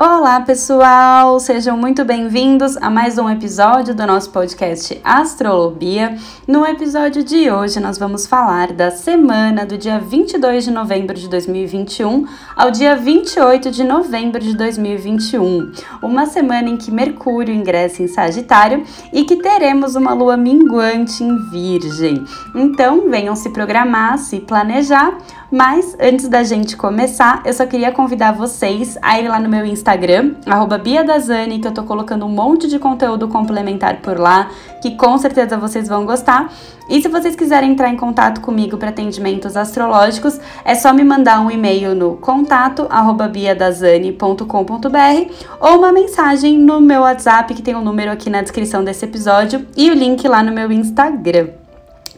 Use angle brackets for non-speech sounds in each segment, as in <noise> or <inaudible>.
Olá, pessoal! Sejam muito bem-vindos a mais um episódio do nosso podcast Astrolobia. No episódio de hoje, nós vamos falar da semana do dia 22 de novembro de 2021 ao dia 28 de novembro de 2021. Uma semana em que Mercúrio ingressa em Sagitário e que teremos uma lua minguante em Virgem. Então, venham se programar, se planejar mas antes da gente começar, eu só queria convidar vocês a ir lá no meu Instagram, BiaDazani, que eu tô colocando um monte de conteúdo complementar por lá, que com certeza vocês vão gostar. E se vocês quiserem entrar em contato comigo para atendimentos astrológicos, é só me mandar um e-mail no contato biadazani.com.br ou uma mensagem no meu WhatsApp, que tem o um número aqui na descrição desse episódio, e o link lá no meu Instagram.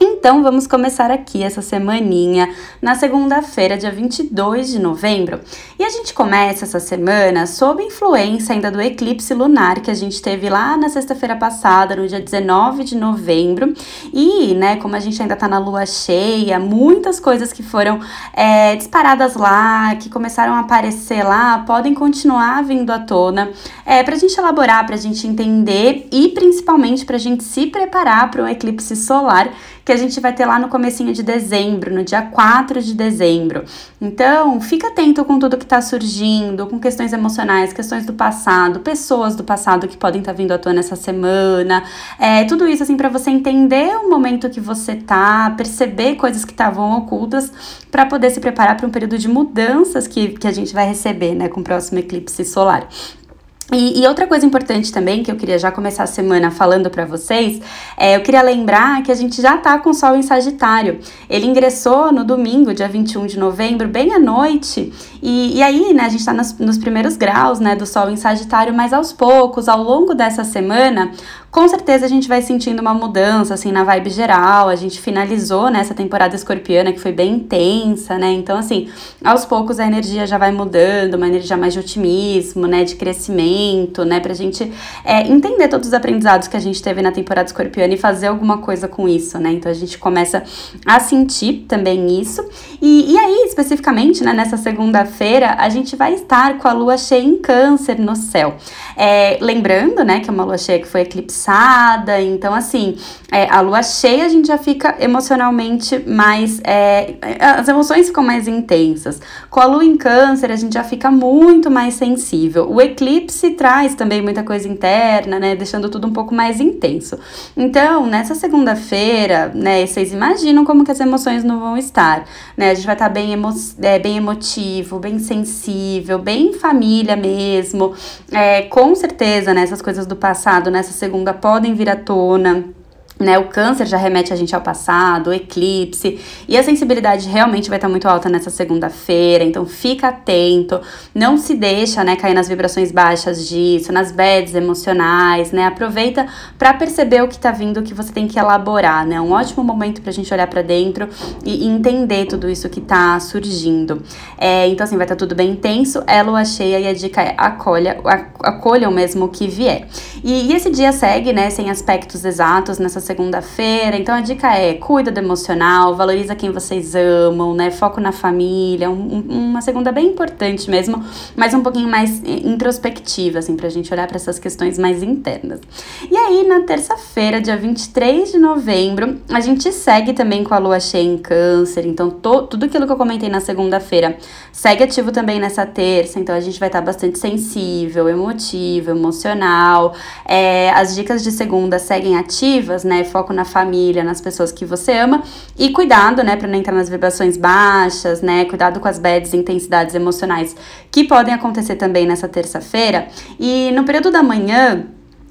Então vamos começar aqui essa semaninha na segunda-feira, dia 22 de novembro. E a gente começa essa semana sob influência ainda do eclipse lunar que a gente teve lá na sexta-feira passada, no dia 19 de novembro. E, né, como a gente ainda tá na lua cheia, muitas coisas que foram é, disparadas lá, que começaram a aparecer lá, podem continuar vindo à tona. É, pra gente elaborar, pra gente entender e principalmente pra gente se preparar para um eclipse solar que a gente vai ter lá no comecinho de dezembro, no dia 4 de dezembro. Então, fica atento com tudo que está surgindo, com questões emocionais, questões do passado, pessoas do passado que podem estar tá vindo à tona essa semana. É, tudo isso assim para você entender o momento que você tá, perceber coisas que estavam ocultas para poder se preparar para um período de mudanças que, que a gente vai receber, né, com o próximo eclipse solar. E, e, outra coisa importante também que eu queria já começar a semana falando para vocês, é, eu queria lembrar que a gente já tá com o Sol em Sagitário. Ele ingressou no domingo, dia 21 de novembro, bem à noite. E, e aí, né, a gente tá nos, nos primeiros graus, né, do Sol em Sagitário, mas aos poucos, ao longo dessa semana, com certeza a gente vai sentindo uma mudança, assim, na vibe geral. A gente finalizou né, temporada escorpiana que foi bem intensa, né? Então, assim, aos poucos a energia já vai mudando, uma energia mais de otimismo, né? De crescimento, né? Pra gente é, entender todos os aprendizados que a gente teve na temporada escorpiana e fazer alguma coisa com isso, né? Então a gente começa a sentir também isso. E, e aí, especificamente, né, nessa segunda-feira, a gente vai estar com a lua cheia em câncer no céu. É, lembrando, né, que é uma lua cheia que foi eclipsada então, assim, é, a lua cheia a gente já fica emocionalmente mais. É, as emoções ficam mais intensas. Com a lua em câncer, a gente já fica muito mais sensível. O eclipse traz também muita coisa interna, né? Deixando tudo um pouco mais intenso. Então, nessa segunda-feira, né, vocês imaginam como que as emoções não vão estar, né? A gente vai estar bem, emo é, bem emotivo, bem sensível, bem família mesmo. É, com certeza, né, essas coisas do passado, nessa segunda podem vir à tona né, o câncer já remete a gente ao passado, o eclipse, e a sensibilidade realmente vai estar muito alta nessa segunda-feira, então fica atento, não se deixa, né, cair nas vibrações baixas disso, nas bads emocionais, né, aproveita para perceber o que tá vindo, o que você tem que elaborar, né, um ótimo momento pra gente olhar para dentro e, entender tudo isso que tá surgindo. É, então, assim, vai estar tá tudo bem intenso, é lua cheia e a dica é acolha, acolha o mesmo que vier. E, e esse dia segue, né, sem aspectos exatos nessa segunda-feira. Então a dica é: cuida do emocional, valoriza quem vocês amam, né? Foco na família. Um, uma segunda bem importante mesmo, mas um pouquinho mais introspectiva, assim, pra gente olhar para essas questões mais internas. E aí, na terça-feira, dia 23 de novembro, a gente segue também com a lua cheia em Câncer. Então, to, tudo aquilo que eu comentei na segunda-feira segue ativo também nessa terça. Então, a gente vai estar bastante sensível, emotivo, emocional. É, as dicas de segunda seguem ativas, né? Foco na família, nas pessoas que você ama e cuidado, né, para não entrar nas vibrações baixas, né? Cuidado com as bads intensidades emocionais que podem acontecer também nessa terça-feira. E no período da manhã,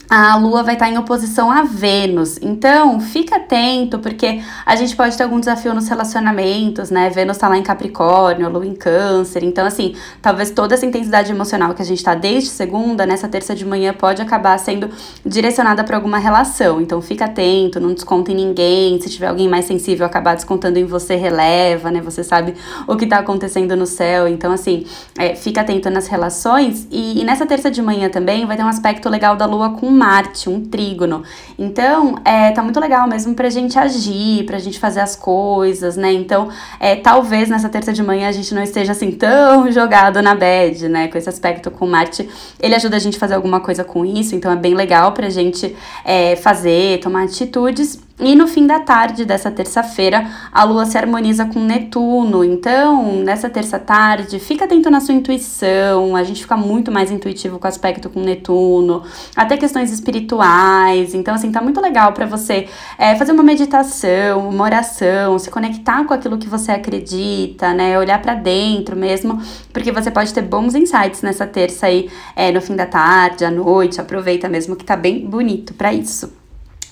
a Lua vai estar em oposição a Vênus. Então, fica atento, porque a gente pode ter algum desafio nos relacionamentos, né? Vênus está lá em Capricórnio, a Lua em Câncer. Então, assim, talvez toda essa intensidade emocional que a gente está desde segunda, nessa terça de manhã, pode acabar sendo direcionada para alguma relação. Então, fica atento, não desconta em ninguém. Se tiver alguém mais sensível acabar descontando em você, releva, né? Você sabe o que está acontecendo no céu. Então, assim, é, fica atento nas relações. E, e nessa terça de manhã também vai ter um aspecto legal da Lua com Marte, um trígono. Então, é, tá muito legal mesmo pra gente agir, pra gente fazer as coisas, né? Então, é, talvez nessa terça de manhã a gente não esteja assim tão <laughs> jogado na bed, né? Com esse aspecto com Marte, ele ajuda a gente a fazer alguma coisa com isso, então é bem legal pra gente é, fazer, tomar atitudes. E no fim da tarde dessa terça-feira, a Lua se harmoniza com Netuno. Então, nessa terça-tarde, fica atento na sua intuição. A gente fica muito mais intuitivo com o aspecto com Netuno, até questões espirituais. Então, assim, tá muito legal para você é, fazer uma meditação, uma oração, se conectar com aquilo que você acredita, né? Olhar para dentro mesmo, porque você pode ter bons insights nessa terça aí, é, no fim da tarde, à noite. Aproveita mesmo que tá bem bonito para isso.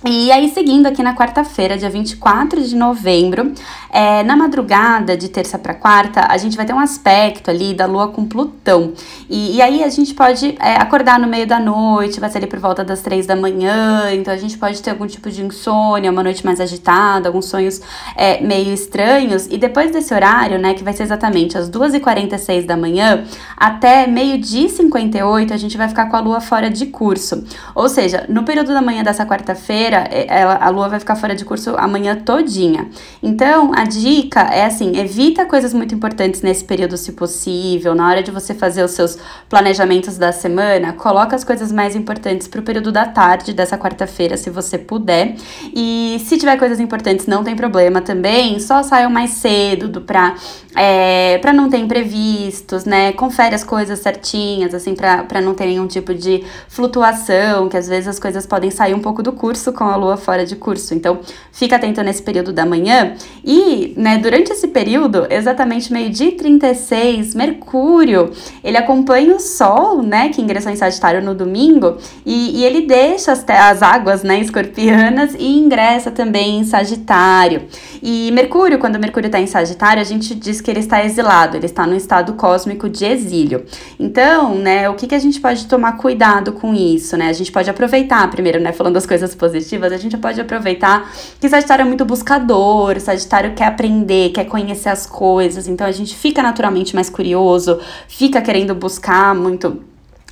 E aí, seguindo aqui na quarta-feira, dia 24 de novembro, é, na madrugada de terça para quarta, a gente vai ter um aspecto ali da Lua com Plutão. E, e aí a gente pode é, acordar no meio da noite, vai ser ali por volta das três da manhã, então a gente pode ter algum tipo de insônia, uma noite mais agitada, alguns sonhos é, meio estranhos. E depois desse horário, né, que vai ser exatamente às 2h46 da manhã, até meio-dia 58, a gente vai ficar com a Lua fora de curso. Ou seja, no período da manhã dessa quarta-feira, quinta-feira, é, a lua vai ficar fora de curso amanhã todinha. Então, a dica é assim, evita coisas muito importantes nesse período, se possível. Na hora de você fazer os seus planejamentos da semana, coloca as coisas mais importantes para o período da tarde dessa quarta-feira, se você puder. E se tiver coisas importantes, não tem problema também, só saiam mais cedo do pra, é, pra não ter imprevistos, né? Confere as coisas certinhas, assim, para não ter nenhum tipo de flutuação, que às vezes as coisas podem sair um pouco do curso com a lua fora de curso. Então, fica atento nesse período da manhã. E, né, durante esse período, exatamente meio-dia 36, Mercúrio, ele acompanha o Sol, né, que ingressou em Sagitário no domingo, e, e ele deixa as, as águas, né, escorpianas e ingressa também em Sagitário. E Mercúrio, quando Mercúrio está em Sagitário, a gente diz que ele está exilado, ele está no estado cósmico de exílio. Então, né, o que, que a gente pode tomar cuidado com isso, né? A gente pode aproveitar, primeiro, né, falando das coisas positivas positivas, a gente pode aproveitar que Sagitário é muito buscador, Sagitário quer aprender, quer conhecer as coisas, então a gente fica naturalmente mais curioso, fica querendo buscar muito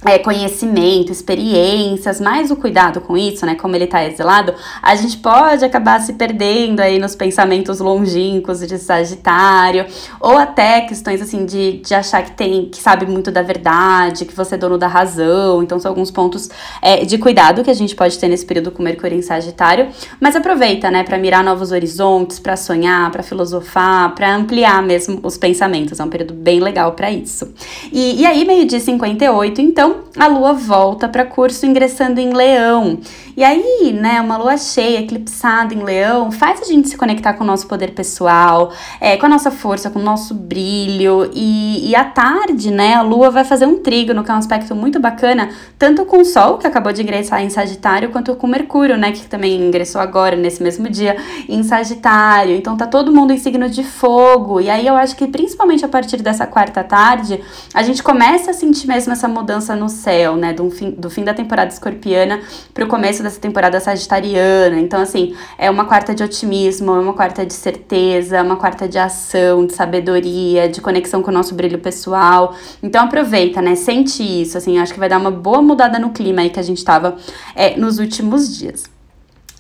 é, conhecimento, experiências, mais o cuidado com isso, né? Como ele tá exilado, a gente pode acabar se perdendo aí nos pensamentos longínquos de Sagitário, ou até questões assim de, de achar que tem, que sabe muito da verdade, que você é dono da razão. Então, são alguns pontos é, de cuidado que a gente pode ter nesse período com Mercúrio em Sagitário. Mas aproveita, né, para mirar novos horizontes, para sonhar, para filosofar, para ampliar mesmo os pensamentos. É um período bem legal para isso. E, e aí, meio-dia 58, então a lua volta para curso ingressando em Leão. E aí, né, uma lua cheia, eclipsada em Leão, faz a gente se conectar com o nosso poder pessoal, é, com a nossa força, com o nosso brilho. E, e à tarde, né, a lua vai fazer um trígono, que é um aspecto muito bacana, tanto com o Sol, que acabou de ingressar em Sagitário, quanto com Mercúrio, né, que também ingressou agora, nesse mesmo dia, em Sagitário. Então tá todo mundo em signo de fogo. E aí eu acho que principalmente a partir dessa quarta tarde, a gente começa a sentir mesmo essa mudança no céu, né, do fim, do fim da temporada escorpiana pro começo dessa temporada sagitariana. Então, assim, é uma quarta de otimismo, é uma quarta de certeza, é uma quarta de ação, de sabedoria, de conexão com o nosso brilho pessoal. Então, aproveita, né? Sente isso, assim, acho que vai dar uma boa mudada no clima aí que a gente tava é, nos últimos dias.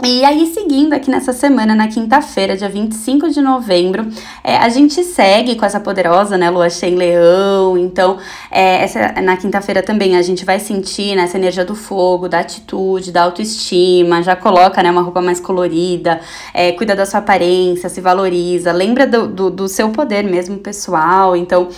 E aí, seguindo aqui nessa semana, na quinta-feira, dia 25 de novembro, é, a gente segue com essa poderosa, né, lua cheia em leão. Então, é, essa, na quinta-feira também a gente vai sentir né, essa energia do fogo, da atitude, da autoestima. Já coloca, né, uma roupa mais colorida, é, cuida da sua aparência, se valoriza, lembra do, do, do seu poder mesmo pessoal. Então,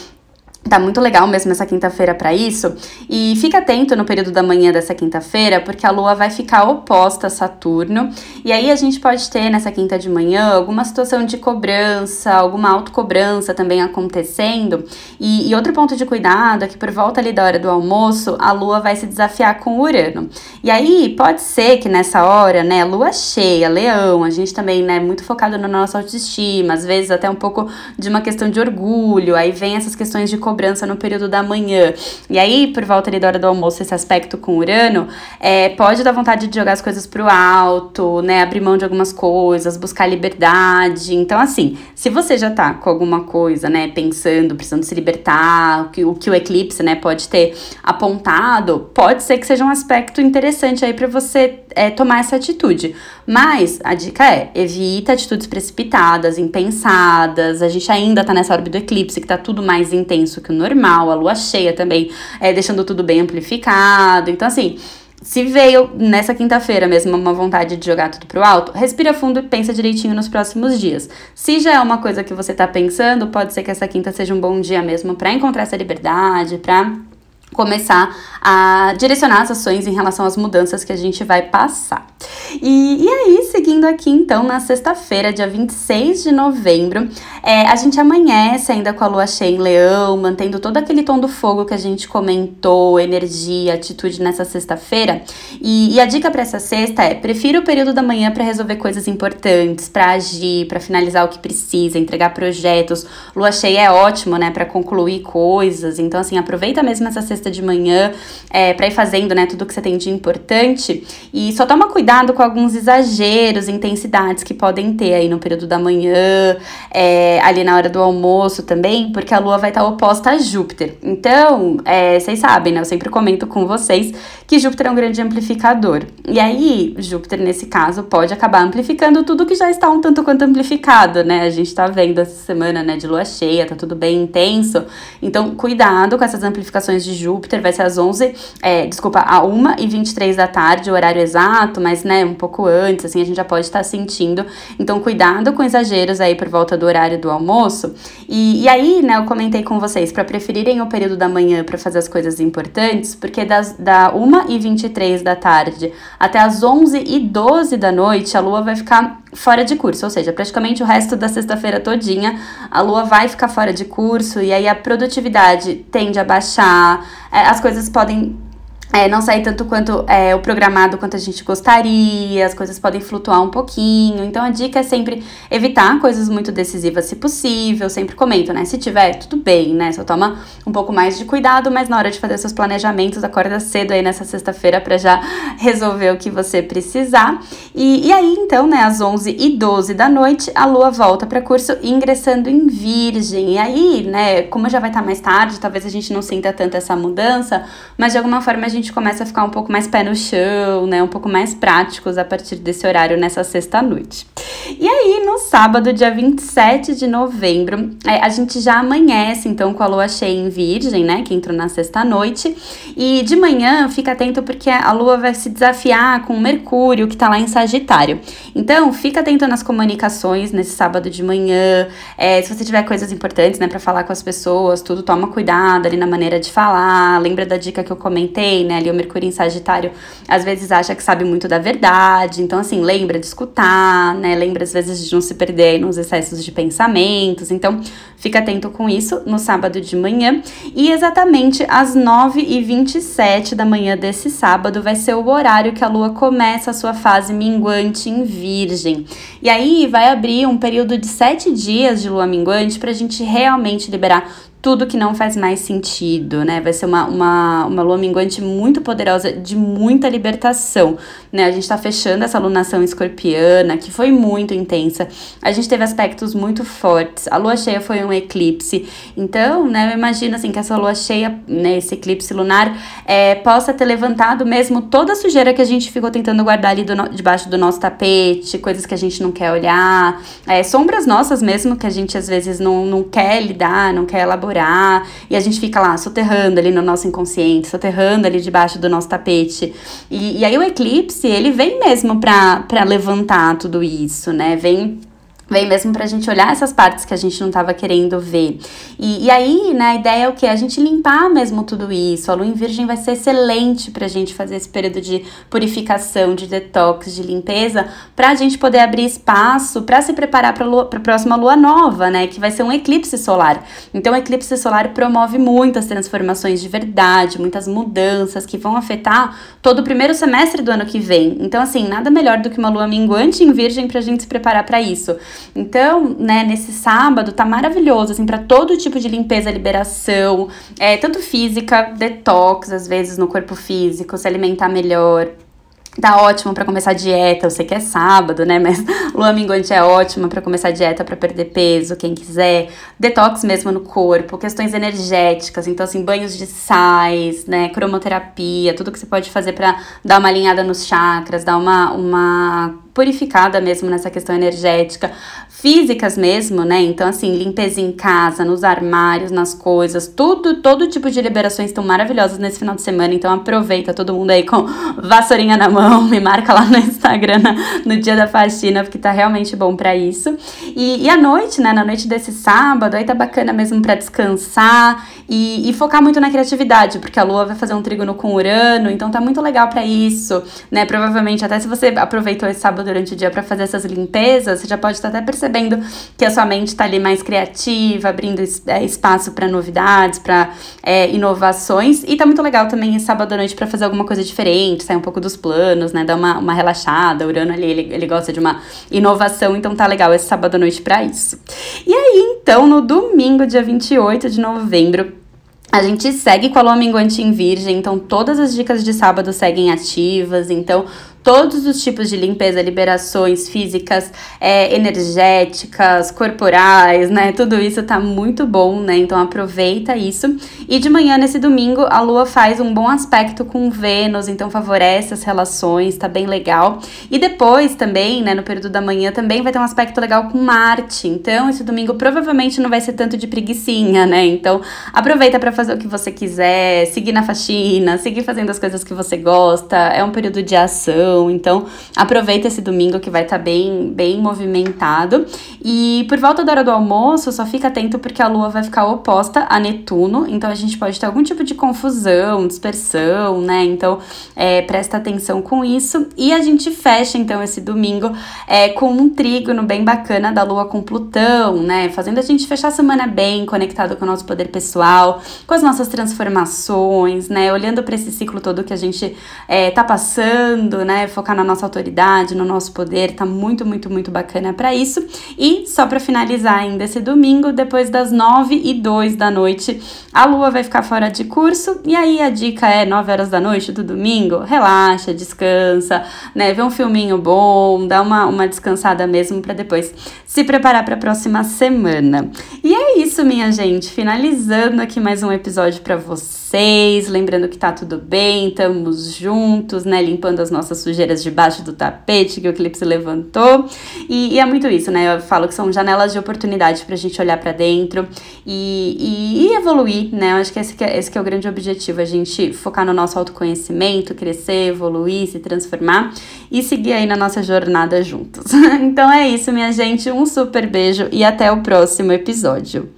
Tá muito legal mesmo essa quinta-feira para isso. E fica atento no período da manhã dessa quinta-feira, porque a lua vai ficar oposta a Saturno. E aí a gente pode ter nessa quinta de manhã alguma situação de cobrança, alguma autocobrança também acontecendo. E, e outro ponto de cuidado é que por volta ali da hora do almoço, a lua vai se desafiar com Urano. E aí pode ser que nessa hora, né, lua cheia, leão, a gente também, né, muito focado na nossa autoestima, às vezes até um pouco de uma questão de orgulho, aí vem essas questões de cobrança cobrança no período da manhã. E aí, por volta ali da hora do almoço, esse aspecto com Urano, é, pode dar vontade de jogar as coisas pro alto, né? Abrir mão de algumas coisas, buscar liberdade. Então, assim, se você já tá com alguma coisa, né, pensando, precisando se libertar, o que o, que o eclipse, né, pode ter apontado, pode ser que seja um aspecto interessante aí para você é, tomar essa atitude. Mas a dica é: evita atitudes precipitadas, impensadas. A gente ainda tá nessa órbita do eclipse, que tá tudo mais intenso que normal, a lua cheia também, é, deixando tudo bem amplificado. Então, assim. Se veio nessa quinta-feira mesmo uma vontade de jogar tudo pro alto, respira fundo e pensa direitinho nos próximos dias. Se já é uma coisa que você tá pensando, pode ser que essa quinta seja um bom dia mesmo para encontrar essa liberdade, para começar a direcionar as ações em relação às mudanças que a gente vai passar. E, e aí, seguindo aqui então, na sexta-feira, dia 26 de novembro, é, a gente amanhece ainda com a lua cheia em leão, mantendo todo aquele tom do fogo que a gente comentou, energia, atitude nessa sexta-feira. E, e, a dica para essa sexta é: prefira o período da manhã para resolver coisas importantes, para agir, para finalizar o que precisa, entregar projetos. Lua cheia é ótimo, né, para concluir coisas. Então, assim, aproveita mesmo essa sexta de manhã é, para ir fazendo, né, tudo que você tem de importante. E só toma cuidado com alguns exageros, intensidades que podem ter aí no período da manhã, é, ali na hora do almoço também, porque a lua vai estar oposta a Júpiter. Então, é, vocês sabem, né, eu sempre comento com vocês que Júpiter é um grande amplificador. E aí, Júpiter, nesse caso, pode acabar amplificando tudo que já está um tanto quanto amplificado, né? A gente tá vendo essa semana, né, de lua cheia, tá tudo bem intenso. Então, cuidado com essas amplificações de Júpiter Júpiter vai ser às 11, é, desculpa, a 1 e 23 da tarde, o horário exato, mas, né, um pouco antes, assim, a gente já pode estar sentindo. Então, cuidado com exageros aí por volta do horário do almoço. E, e aí, né, eu comentei com vocês para preferirem o período da manhã para fazer as coisas importantes, porque das, da 1 e 23 da tarde até as 11 e 12 da noite, a lua vai ficar fora de curso, ou seja, praticamente o resto da sexta-feira todinha a lua vai ficar fora de curso e aí a produtividade tende a baixar, as coisas podem é, não sair tanto quanto é, o programado quanto a gente gostaria, as coisas podem flutuar um pouquinho. Então a dica é sempre evitar coisas muito decisivas se possível. Sempre comento, né? Se tiver, tudo bem, né? Só toma um pouco mais de cuidado, mas na hora de fazer seus planejamentos, acorda cedo aí nessa sexta-feira para já <laughs> resolver o que você precisar. E, e aí, então, né, às 11 e 12 da noite, a lua volta para curso ingressando em Virgem. E aí, né, como já vai estar tá mais tarde, talvez a gente não sinta tanto essa mudança, mas de alguma forma a gente gente começa a ficar um pouco mais pé no chão, né? Um pouco mais práticos a partir desse horário nessa sexta-noite. E aí, no sábado, dia 27 de novembro, é, a gente já amanhece, então, com a lua cheia em Virgem, né? Que entrou na sexta-noite. E de manhã, fica atento porque a lua vai se desafiar com o Mercúrio, que tá lá em Sagitário. Então, fica atento nas comunicações nesse sábado de manhã. É, se você tiver coisas importantes, né, para falar com as pessoas, tudo, toma cuidado ali na maneira de falar. Lembra da dica que eu comentei, né? Ali o Mercúrio em Sagitário às vezes acha que sabe muito da verdade. Então, assim, lembra de escutar, né? Lembra às vezes de não se perder nos excessos de pensamentos. Então, fica atento com isso no sábado de manhã. E exatamente às 9h27 da manhã desse sábado vai ser o horário que a Lua começa a sua fase minguante em Virgem. E aí vai abrir um período de sete dias de Lua minguante para a gente realmente liberar tudo que não faz mais sentido, né? Vai ser uma, uma, uma lua minguante muito poderosa, de muita libertação, né? A gente tá fechando essa lunação escorpiana, que foi muito intensa. A gente teve aspectos muito fortes. A lua cheia foi um eclipse. Então, né, eu imagino assim que essa lua cheia, né, esse eclipse lunar, é, possa ter levantado mesmo toda a sujeira que a gente ficou tentando guardar ali do no, debaixo do nosso tapete, coisas que a gente não quer olhar, é, sombras nossas mesmo que a gente às vezes não, não quer lidar, não quer elaborar e a gente fica lá soterrando ali no nosso inconsciente, soterrando ali debaixo do nosso tapete. E, e aí o eclipse, ele vem mesmo para levantar tudo isso, né? Vem Vem mesmo pra gente olhar essas partes que a gente não tava querendo ver. E, e aí, né, a ideia é o que? A gente limpar mesmo tudo isso. A lua em virgem vai ser excelente pra gente fazer esse período de purificação, de detox, de limpeza, pra gente poder abrir espaço para se preparar lua, pra próxima lua nova, né, que vai ser um eclipse solar. Então, o eclipse solar promove muitas transformações de verdade, muitas mudanças que vão afetar todo o primeiro semestre do ano que vem. Então, assim, nada melhor do que uma lua minguante em virgem pra gente se preparar para isso. Então, né, nesse sábado tá maravilhoso, assim, para todo tipo de limpeza, liberação, é, tanto física, detox, às vezes no corpo físico, se alimentar melhor, Tá ótimo para começar a dieta, eu sei que é sábado, né? <laughs> Mas lua minguante é ótima para começar a dieta para perder peso, quem quiser. Detox mesmo no corpo, questões energéticas, então assim, banhos de sais, né, cromoterapia, tudo que você pode fazer para dar uma alinhada nos chakras, dar uma uma purificada mesmo nessa questão energética, físicas mesmo, né? Então, assim, limpeza em casa, nos armários, nas coisas, tudo, todo tipo de liberações estão maravilhosas nesse final de semana. Então, aproveita todo mundo aí com vassourinha na mão, <laughs> me marca lá no Instagram no dia da faxina, porque tá realmente bom para isso. E, e à noite, né? Na noite desse sábado, aí tá bacana mesmo para descansar e, e focar muito na criatividade, porque a lua vai fazer um trígono com Urano, então tá muito legal para isso, né? Provavelmente, até se você aproveitou esse sábado durante o dia para fazer essas limpezas, você já pode estar até percebendo que a sua mente está ali mais criativa, abrindo é, espaço para novidades, para é, inovações. E tá muito legal também esse sábado à noite para fazer alguma coisa diferente, sair um pouco dos planos, né? Dar uma, uma relaxada. O Urano ali, ele, ele gosta de uma inovação, então tá legal esse sábado à noite para isso. E aí, então, no domingo, dia 28 de novembro, a gente segue com a lua minguante em virgem, então todas as dicas de sábado seguem ativas, então todos os tipos de limpeza, liberações físicas, é, energéticas, corporais, né? Tudo isso tá muito bom, né? Então aproveita isso. E de manhã, nesse domingo, a Lua faz um bom aspecto com Vênus, então favorece as relações, tá bem legal. E depois também, né, no período da manhã, também vai ter um aspecto legal com Marte. Então, esse domingo provavelmente não vai ser tanto de preguiçinha, né? Então, aproveita para fazer o que você quiser, seguir na faxina, seguir fazendo as coisas que você gosta. É um período de ação então, aproveita esse domingo que vai estar tá bem, bem movimentado. E por volta da hora do almoço, só fica atento porque a lua vai ficar oposta a Netuno. Então, a gente pode ter algum tipo de confusão, dispersão, né? Então, é, presta atenção com isso. E a gente fecha, então, esse domingo é, com um trígono bem bacana da lua com Plutão, né? Fazendo a gente fechar a semana bem, conectado com o nosso poder pessoal, com as nossas transformações, né? Olhando para esse ciclo todo que a gente é, tá passando, né? Focar na nossa autoridade, no nosso poder, tá muito, muito, muito bacana para isso. E só para finalizar ainda esse domingo, depois das 9 e 2 da noite, a lua vai ficar fora de curso. E aí a dica é 9 horas da noite do domingo, relaxa, descansa, né? Vê um filminho bom, dá uma, uma descansada mesmo para depois se preparar para a próxima semana. E é isso, minha gente, finalizando aqui mais um episódio para vocês, lembrando que tá tudo bem, estamos juntos, né, limpando as nossas sujeiras debaixo do tapete que o Eclipse levantou. E, e, é muito isso, né? Eu falo que são janelas de oportunidade pra gente olhar para dentro e, e, e, evoluir, né? Eu acho que esse, que é, esse que é o grande objetivo, a gente focar no nosso autoconhecimento, crescer, evoluir, se transformar e seguir aí na nossa jornada juntos. <laughs> então é isso, minha gente. Um super beijo e até o próximo episódio.